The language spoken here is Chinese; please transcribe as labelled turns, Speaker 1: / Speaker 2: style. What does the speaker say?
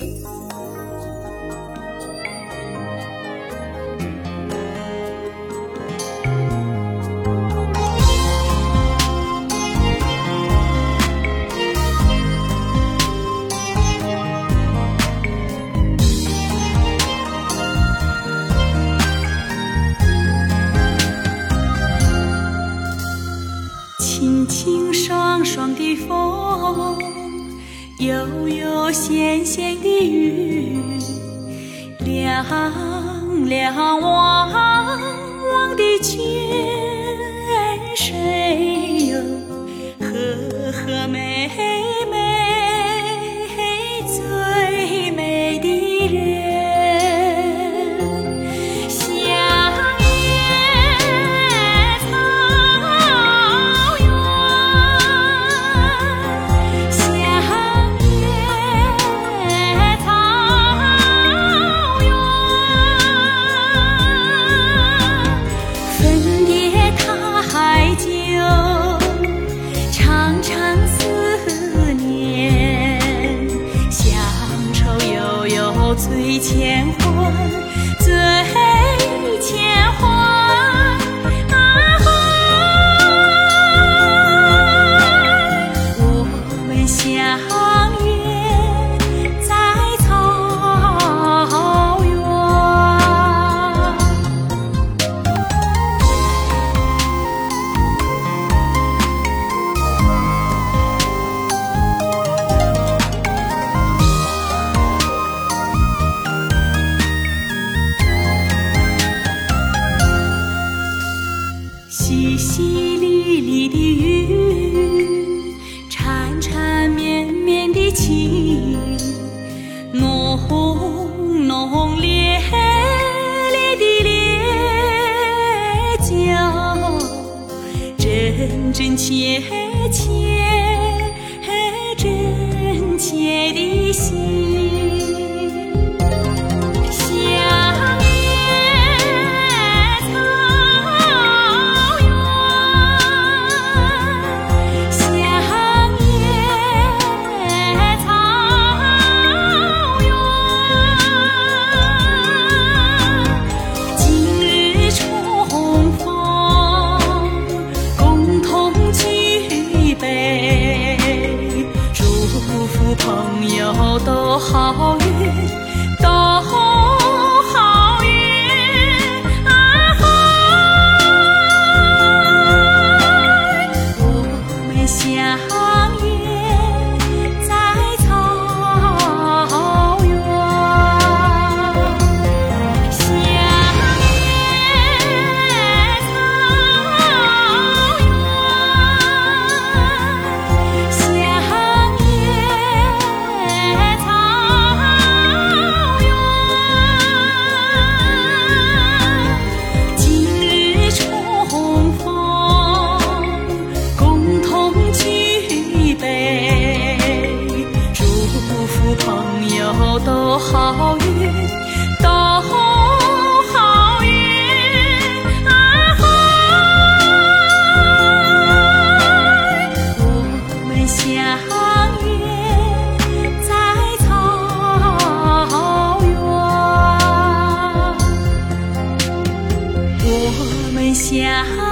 Speaker 1: 清清爽爽的风。悠悠闲闲的雨，凉凉望望的秋。情，我，红浓烈烈的烈酒，真真切切，真切的心。好运到好运啊哈我们相约在草原。我们相